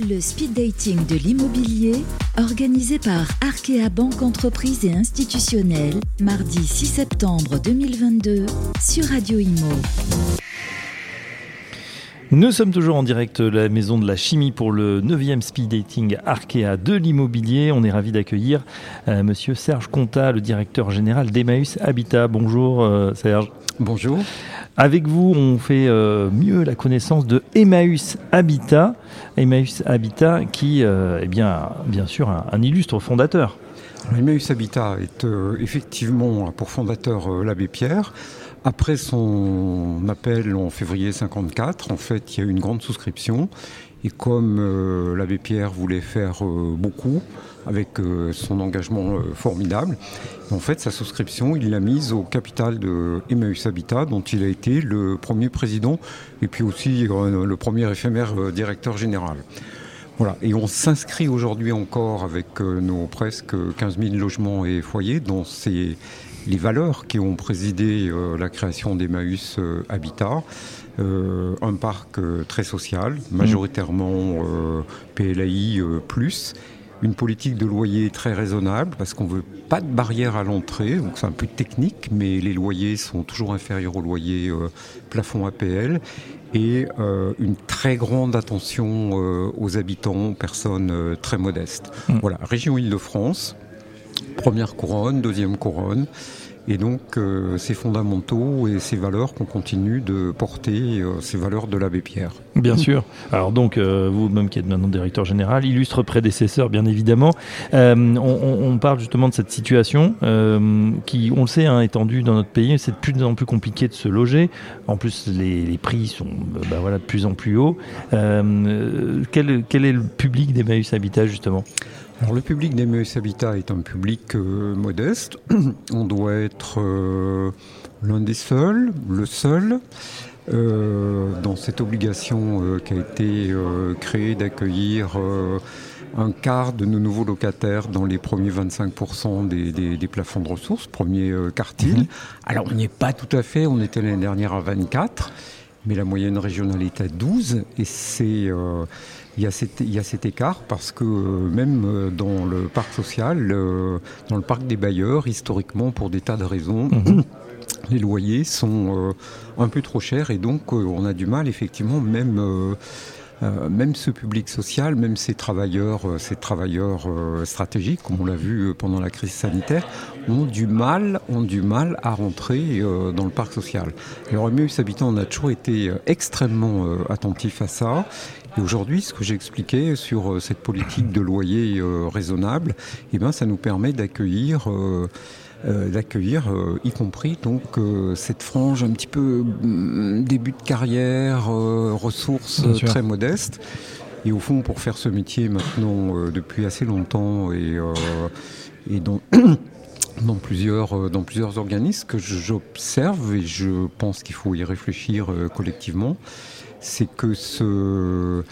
Le speed dating de l'immobilier, organisé par Arkea Banque Entreprise et Institutionnelle, mardi 6 septembre 2022, sur Radio Imo. Nous sommes toujours en direct de la maison de la chimie pour le 9e speed dating Arkea de l'immobilier. On est ravi d'accueillir euh, monsieur Serge Conta, le directeur général d'Emmaüs Habitat. Bonjour euh, Serge. Bonjour. Avec vous, on fait euh, mieux la connaissance de Emmaüs Habitat. Emmaüs Habitat qui est bien, bien sûr un, illustre fondateur. Emmaüs Habitat est effectivement pour fondateur l'abbé Pierre. Après son appel en février 54, en fait, il y a eu une grande souscription. Et comme euh, l'abbé Pierre voulait faire euh, beaucoup, avec euh, son engagement formidable, en fait, sa souscription, il l'a mise au capital de Emmaüs Habitat, dont il a été le premier président et puis aussi le premier éphémère directeur général. Voilà. Et on s'inscrit aujourd'hui encore avec nos presque 15 000 logements et foyers dans ces les valeurs qui ont présidé euh, la création d'Emmaüs euh, Habitat. Euh, un parc très social, mmh. majoritairement PLAI plus, une politique de loyer très raisonnable parce qu'on veut pas de barrière à l'entrée, donc c'est un peu technique, mais les loyers sont toujours inférieurs aux loyers plafond APL et une très grande attention aux habitants, personnes très modestes. Mmh. Voilà, région Île-de-France, première couronne, deuxième couronne. Et donc, euh, ces fondamentaux et ces valeurs qu'on continue de porter, euh, ces valeurs de l'abbé Pierre. Bien sûr. Alors donc, euh, vous-même qui êtes maintenant directeur général, illustre prédécesseur, bien évidemment. On, parle justement de cette situation qui, on le sait, hein, étendue dans notre pays. C'est de plus en plus compliqué de se loger. En plus, les, prix sont bah, voilà, de plus en plus hauts. Quel, est le public d'Emmaüs Habitat, justement? Alors le public d'Emmaüs Habitat est un public euh, modeste. On doit être euh, l'un des seuls, le seul, euh, dans cette obligation qui a été créée d'accueillir un quart de nos nouveaux locataires dans les premiers 25% des, plafonds de ressources, premier quartile. Mhm. Alors on n'y est pas tout à fait, on était l'année dernière à 24, mais la moyenne régionale est à 12 et c'est il y, a cet, il y a cet écart parce que euh, même euh, dans le parc social, euh, dans le parc des bailleurs, historiquement, pour des tas de raisons, mhm. les loyers sont un peu trop chers et donc on a du mal effectivement même même ce public social, même ces travailleurs, ces travailleurs stratégiques, comme on l'a vu pendant la crise sanitaire, ont du mal, ont du mal à rentrer dans le parc social. Alors, Emmaüs Habitant, on a toujours été extrêmement attentif à ça. Et aujourd'hui, ce que j'ai expliqué sur euh, cette politique de loyer euh, raisonnable, eh ben, ça nous permet d'accueillir. Euh, d'accueillir, y compris donc cette frange un petit peu mm, début de carrière, ressources très modestes. Et au fond, pour faire ce métier maintenant depuis assez longtemps et, et dans, dans, plusieurs, dans plusieurs organismes que j'observe et je pense qu'il faut y réfléchir collectivement, c'est que ce,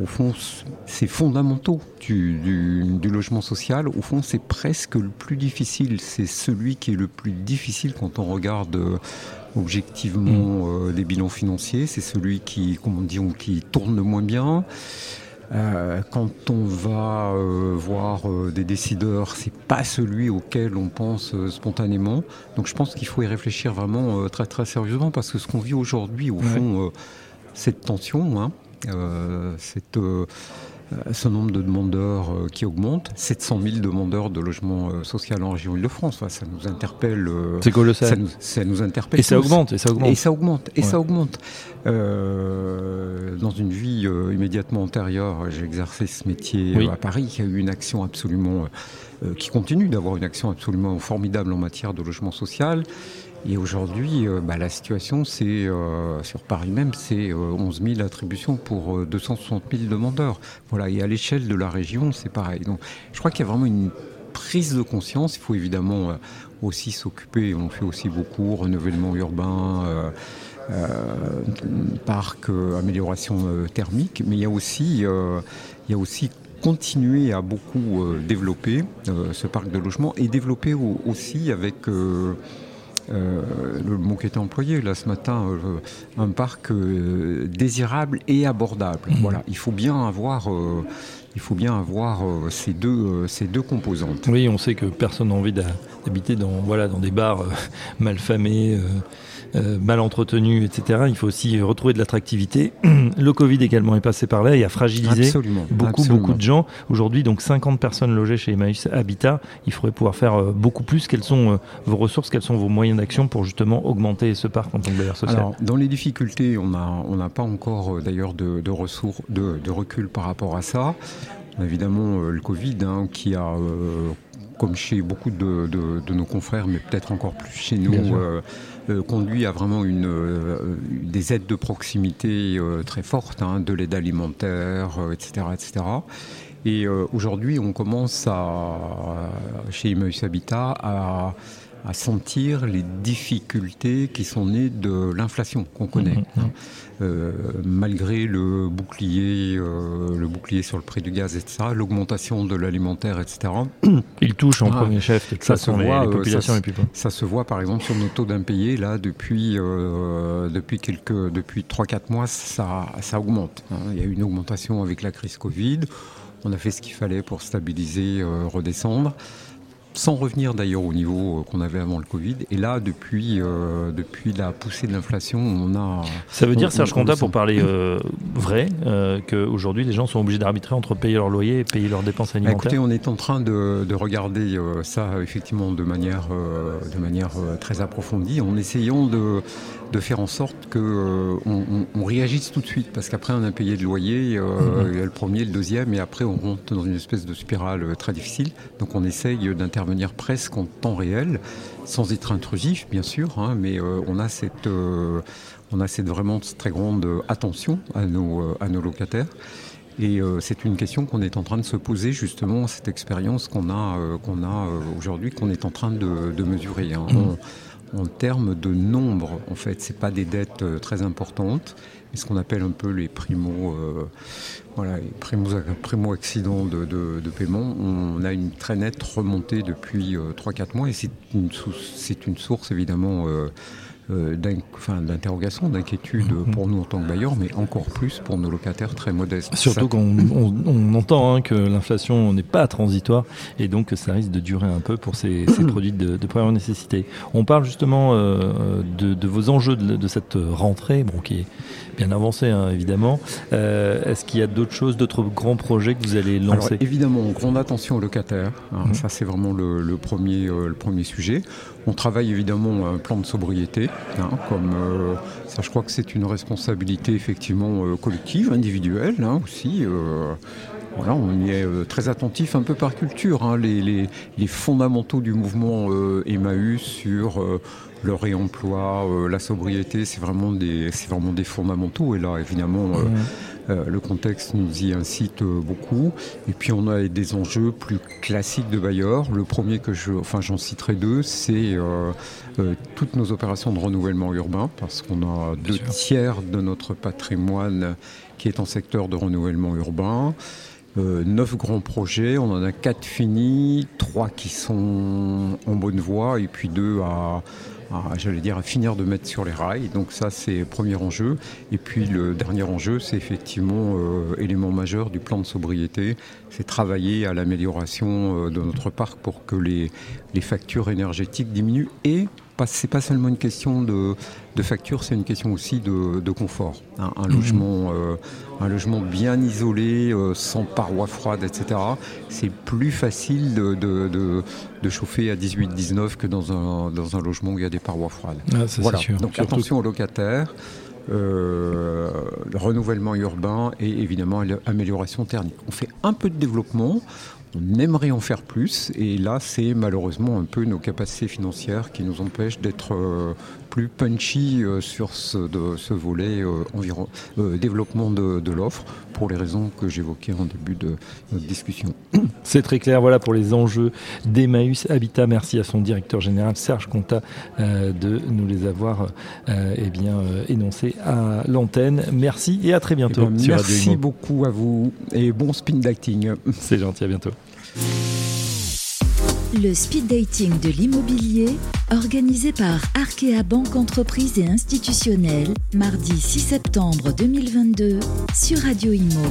au fond, c'est fondamentaux du, logement social. Au fond, c'est presque le plus difficile. C'est celui qui est le plus difficile quand on regarde euh, objectivement mm. euh, les bilans financiers. C'est celui qui, comment on dit, qui tourne le moins bien. Euh, quand on va voir des décideurs, c'est pas celui auquel on pense spontanément. Donc je pense qu'il faut y réfléchir vraiment très très sérieusement parce que ce qu'on vit aujourd'hui, au fond, cette tension, hein, euh, euh, ce nombre de demandeurs euh, qui augmente, 700 000 demandeurs de logement social en région Île-de-France. ça nous interpelle. C'est colossal. Ça nous, ça nous, interpelle. Et ça augmente. Et ça augmente. Et ça augmente. Et ça augmente. dans une vie immédiatement antérieure, j'ai exercé ce métier à Paris. Y a eu une action absolument. qui continue d'avoir une action absolument formidable en matière de logement social. Et aujourd'hui, euh, bah, la situation, c'est euh, sur Paris même, c'est 11 euh, 000 attributions pour 260 000 demandeurs. Voilà, et à l'échelle de la région, c'est pareil. Donc, je crois qu'il y a vraiment une prise de conscience. Il faut évidemment aussi s'occuper. On fait aussi beaucoup renouvellement urbain. parc, amélioration thermique, mais il y a aussi, il y a aussi continuer à beaucoup développer ce parc de logement et développer aussi avec le mot qui était employé là ce matin, un parc désirable et abordable. Mmh. Voilà, il faut bien avoir il faut bien avoir ces, deux, ces deux composantes. Oui, on sait que personne n'a envie d'habiter dans, voilà, dans des bars mal famés, euh, mal entretenu, etc. Il faut aussi retrouver de l'attractivité. Le Covid également est passé par là et a fragilisé beaucoup, beaucoup de gens. Aujourd'hui, donc 50 personnes logées chez Emmaüs Habitat. Il faudrait pouvoir faire euh, beaucoup plus. Quelles sont euh, vos ressources, quels sont vos moyens d'action pour justement augmenter ce parc en tant que bailleur social? Alors, dans les difficultés, on n'a on pas encore d'ailleurs de, ressources, de, recul par rapport à ça. Évidemment, le Covid hein, qui a comme chez beaucoup de, nos confrères, mais peut-être encore plus chez nous, euh, conduit à vraiment une, euh, des aides de proximité euh, très fortes, hein, de l'aide alimentaire, etc., etc. Et aujourd'hui, on commence à, chez Emmaüs Habitat à à sentir les difficultés qui sont nées de l'inflation qu'on connaît. Mhm, mhm. Euh, malgré le bouclier, euh, le bouclier sur le prix du gaz, etc., l'augmentation de l'alimentaire, etc. Il touche en ah, premier chef, ça se voit, les, euh, populations ça, ça, se voit par exemple sur nos taux d'impayés, là, depuis, depuis, quelques, depuis 3-4 mois, ça, ça augmente. Hein. Il y a eu une augmentation avec la crise Covid. On a fait ce qu'il fallait pour stabiliser, redescendre sans revenir d'ailleurs au niveau euh, qu'on avait avant le Covid. Et là, depuis, euh, depuis la poussée de l'inflation, on a. Ça veut dire, Serge Conta, pour parler euh, vrai, qu'aujourd'hui, les gens sont obligés d'arbitrer entre payer leur loyer et payer leurs dépenses alimentaires Écoutez, on est en train de, de regarder ça, effectivement, de manière, de manière très approfondie, en essayant de de faire en sorte qu'on on, réagisse tout de suite, parce qu'après on a payé le loyer, mhm. le premier, le deuxième, et après on rentre dans une espèce de spirale très difficile. Donc on essaye d'intervenir presque en temps réel, sans être intrusif bien sûr, hein, mais on a cette, on a cette vraiment très grande attention à nos, à nos locataires. Et c'est une question qu'on est en train de se poser justement, cette expérience qu'on a, qu'on a aujourd'hui, qu'on est en train de, mesurer. Hein. Mhm en termes de nombre, en fait. Ce pas des dettes euh, très importantes, mais ce qu'on appelle un peu les primo, euh, voilà, primo, accidents de, paiement. On a une très nette remontée depuis 3-4 euh, mois et c'est une, une, source évidemment euh, d'interrogation, d'inquiétude mhm. pour nous en tant que bailleurs, mais encore plus pour nos locataires très modestes. Surtout qu'on on, entend hein, que l'inflation n'est pas transitoire et donc que ça risque de durer un peu pour ces, produits de, première nécessité. On parle justement euh, de, vos enjeux de, cette rentrée, bon, qui est bien avancée hein, évidemment. Euh, est-ce qu'il y a d'autres choses, d'autres grands projets que vous allez lancer? Évidemment, grande attention aux locataires. Hein, mhm. Ça, c'est vraiment le, premier, le premier sujet. On travaille évidemment un plan de sobriété, hein, comme euh, ça je crois que c'est une responsabilité effectivement euh, collective, individuelle hein, aussi. Euh, voilà, on y est très attentif un peu par culture. Hein, les, fondamentaux du mouvement Emmaüs sur le réemploi, la sobriété, c'est vraiment, des, vraiment des fondamentaux. Et là, évidemment, mmh. Euh, le contexte nous y incite euh, beaucoup. Et puis on a des enjeux plus classiques de bailleurs. Le premier que je, enfin j'en citerai deux, c'est euh, toutes nos opérations de renouvellement urbain, parce qu'on a deux tiers de notre patrimoine qui est en secteur de renouvellement urbain. neuf grands projets, on en a quatre finis, trois qui sont en bonne voie et puis deux à, j'allais dire, à finir de mettre sur les rails. Donc ça, c'est le premier enjeu. Et puis le dernier enjeu, c'est effectivement euh, élément majeur du plan de sobriété, c'est travailler à l'amélioration euh, de notre parc pour que les, les factures énergétiques diminuent et c'est pas seulement une question de, facture, c'est une question aussi de, confort. Un, mhm. logement, euh, un logement bien isolé, euh, sans parois froides, etc. C'est plus facile de, chauffer à 18-19 que dans un, dans un logement où il y a des parois froides. Ah, voilà. Donc attention aux locataires. Euh, le renouvellement urbain et évidemment l'amélioration thermique. On fait un peu de développement, on aimerait en faire plus et là c'est malheureusement un peu nos capacités financières qui nous empêchent d'être euh, plus punchy euh, sur ce, ce volet euh, environ, développement de, l'offre pour les raisons que j'évoquais en début de notre discussion. C'est très clair, voilà pour les enjeux d'Emmaüs Habitat. Merci à son directeur général Serge Conta de nous les avoir eh bien, énoncés à l'antenne. Merci et à très bientôt. Eh merci beaucoup à vous et bon spin d'acting. C'est gentil, à bientôt. Le speed dating de l'immobilier, organisé par Arkea Banque Entreprise et Institutionnelle, mardi 6 septembre 2022 sur Radio Imo.